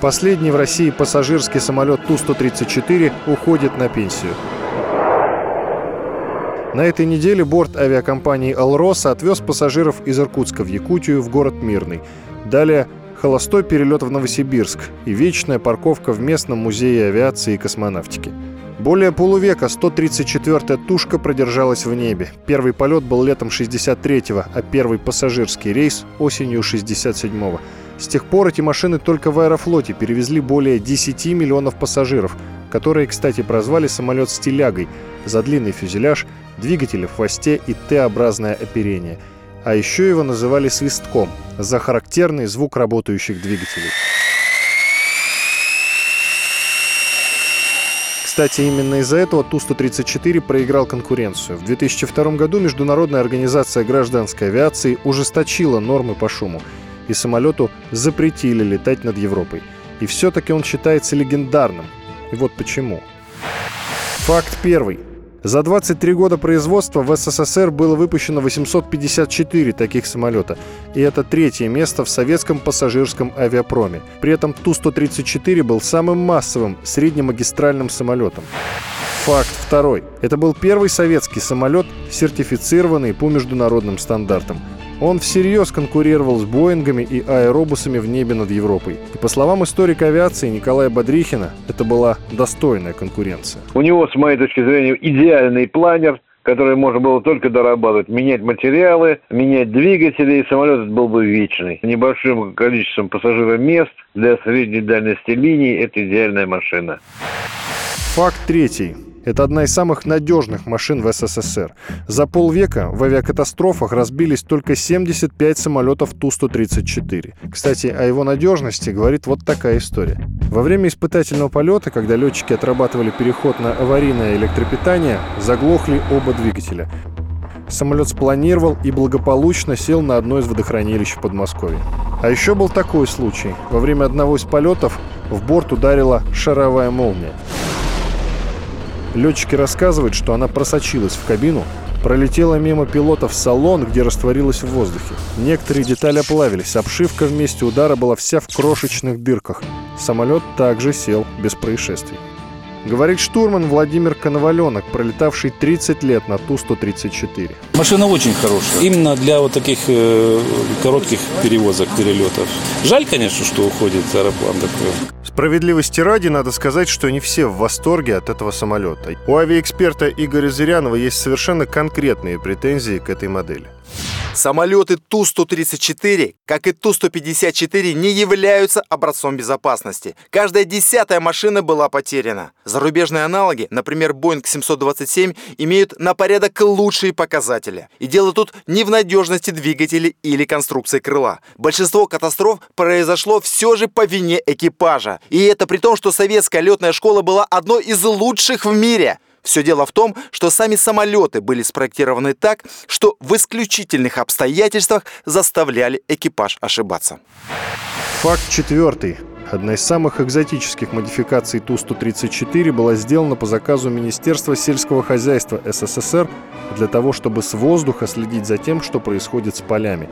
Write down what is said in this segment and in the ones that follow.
Последний в России пассажирский самолет Ту-134 уходит на пенсию. На этой неделе борт авиакомпании «Алроса» отвез пассажиров из Иркутска в Якутию в город Мирный. Далее холостой перелет в Новосибирск и вечная парковка в местном музее авиации и космонавтики. Более полувека 134-я тушка продержалась в небе. Первый полет был летом 63-го, а первый пассажирский рейс – осенью 67-го. С тех пор эти машины только в аэрофлоте перевезли более 10 миллионов пассажиров, которые, кстати, прозвали самолет «стилягой» за длинный фюзеляж, двигатели в хвосте и Т-образное оперение. А еще его называли «свистком» за характерный звук работающих двигателей. Кстати, именно из-за этого Ту-134 проиграл конкуренцию. В 2002 году Международная организация гражданской авиации ужесточила нормы по шуму, и самолету запретили летать над Европой. И все-таки он считается легендарным. И вот почему. Факт первый. За 23 года производства в СССР было выпущено 854 таких самолета, и это третье место в советском пассажирском авиапроме. При этом Ту-134 был самым массовым среднемагистральным самолетом. Факт второй. Это был первый советский самолет, сертифицированный по международным стандартам. Он всерьез конкурировал с Боингами и аэробусами в небе над Европой. И по словам историка авиации Николая Бодрихина, это была достойная конкуренция. У него, с моей точки зрения, идеальный планер, который можно было только дорабатывать, менять материалы, менять двигатели, и самолет был бы вечный. Небольшим количеством пассажиров мест для средней дальности линии – это идеальная машина. Факт третий. Это одна из самых надежных машин в СССР. За полвека в авиакатастрофах разбились только 75 самолетов Ту-134. Кстати, о его надежности говорит вот такая история. Во время испытательного полета, когда летчики отрабатывали переход на аварийное электропитание, заглохли оба двигателя. Самолет спланировал и благополучно сел на одно из водохранилищ в Подмосковье. А еще был такой случай. Во время одного из полетов в борт ударила шаровая молния. Летчики рассказывают, что она просочилась в кабину, пролетела мимо пилота в салон, где растворилась в воздухе. Некоторые детали оплавились, обшивка в месте удара была вся в крошечных дырках. Самолет также сел без происшествий. Говорит штурман Владимир Коноваленок, пролетавший 30 лет на Ту-134. Машина очень хорошая. Именно для вот таких э, коротких перевозок, перелетов. Жаль, конечно, что уходит аэроплан такой. Справедливости ради надо сказать, что не все в восторге от этого самолета. У авиаэксперта Игоря Зырянова есть совершенно конкретные претензии к этой модели. Самолеты Ту-134, как и Ту-154, не являются образцом безопасности. Каждая десятая машина была потеряна. Зарубежные аналоги, например, Boeing 727, имеют на порядок лучшие показатели. И дело тут не в надежности двигателей или конструкции крыла. Большинство катастроф произошло все же по вине экипажа. И это при том, что советская летная школа была одной из лучших в мире. Все дело в том, что сами самолеты были спроектированы так, что в исключительных обстоятельствах заставляли экипаж ошибаться. Факт четвертый. Одна из самых экзотических модификаций Ту-134 была сделана по заказу Министерства сельского хозяйства СССР для того, чтобы с воздуха следить за тем, что происходит с полями.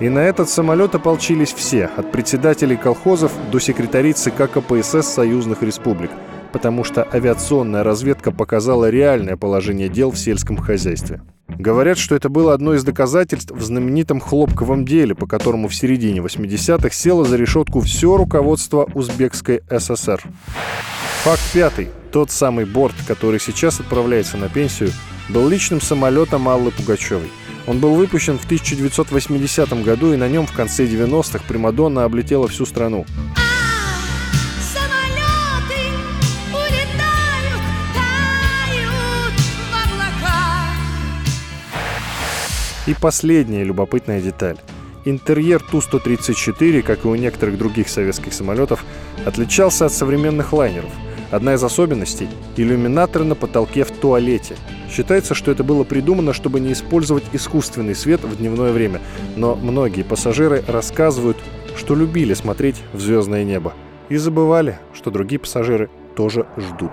И на этот самолет ополчились все, от председателей колхозов до секретарей ЦК КПСС союзных республик, потому что авиационная разведка показала реальное положение дел в сельском хозяйстве. Говорят, что это было одно из доказательств в знаменитом хлопковом деле, по которому в середине 80-х село за решетку все руководство Узбекской ССР. Факт пятый. Тот самый борт, который сейчас отправляется на пенсию, был личным самолетом Аллы Пугачевой. Он был выпущен в 1980 году, и на нем в конце 90-х Примадонна облетела всю страну. И последняя любопытная деталь. Интерьер Ту-134, как и у некоторых других советских самолетов, отличался от современных лайнеров. Одна из особенностей – иллюминатор на потолке в туалете – Считается, что это было придумано, чтобы не использовать искусственный свет в дневное время, но многие пассажиры рассказывают, что любили смотреть в звездное небо и забывали, что другие пассажиры тоже ждут.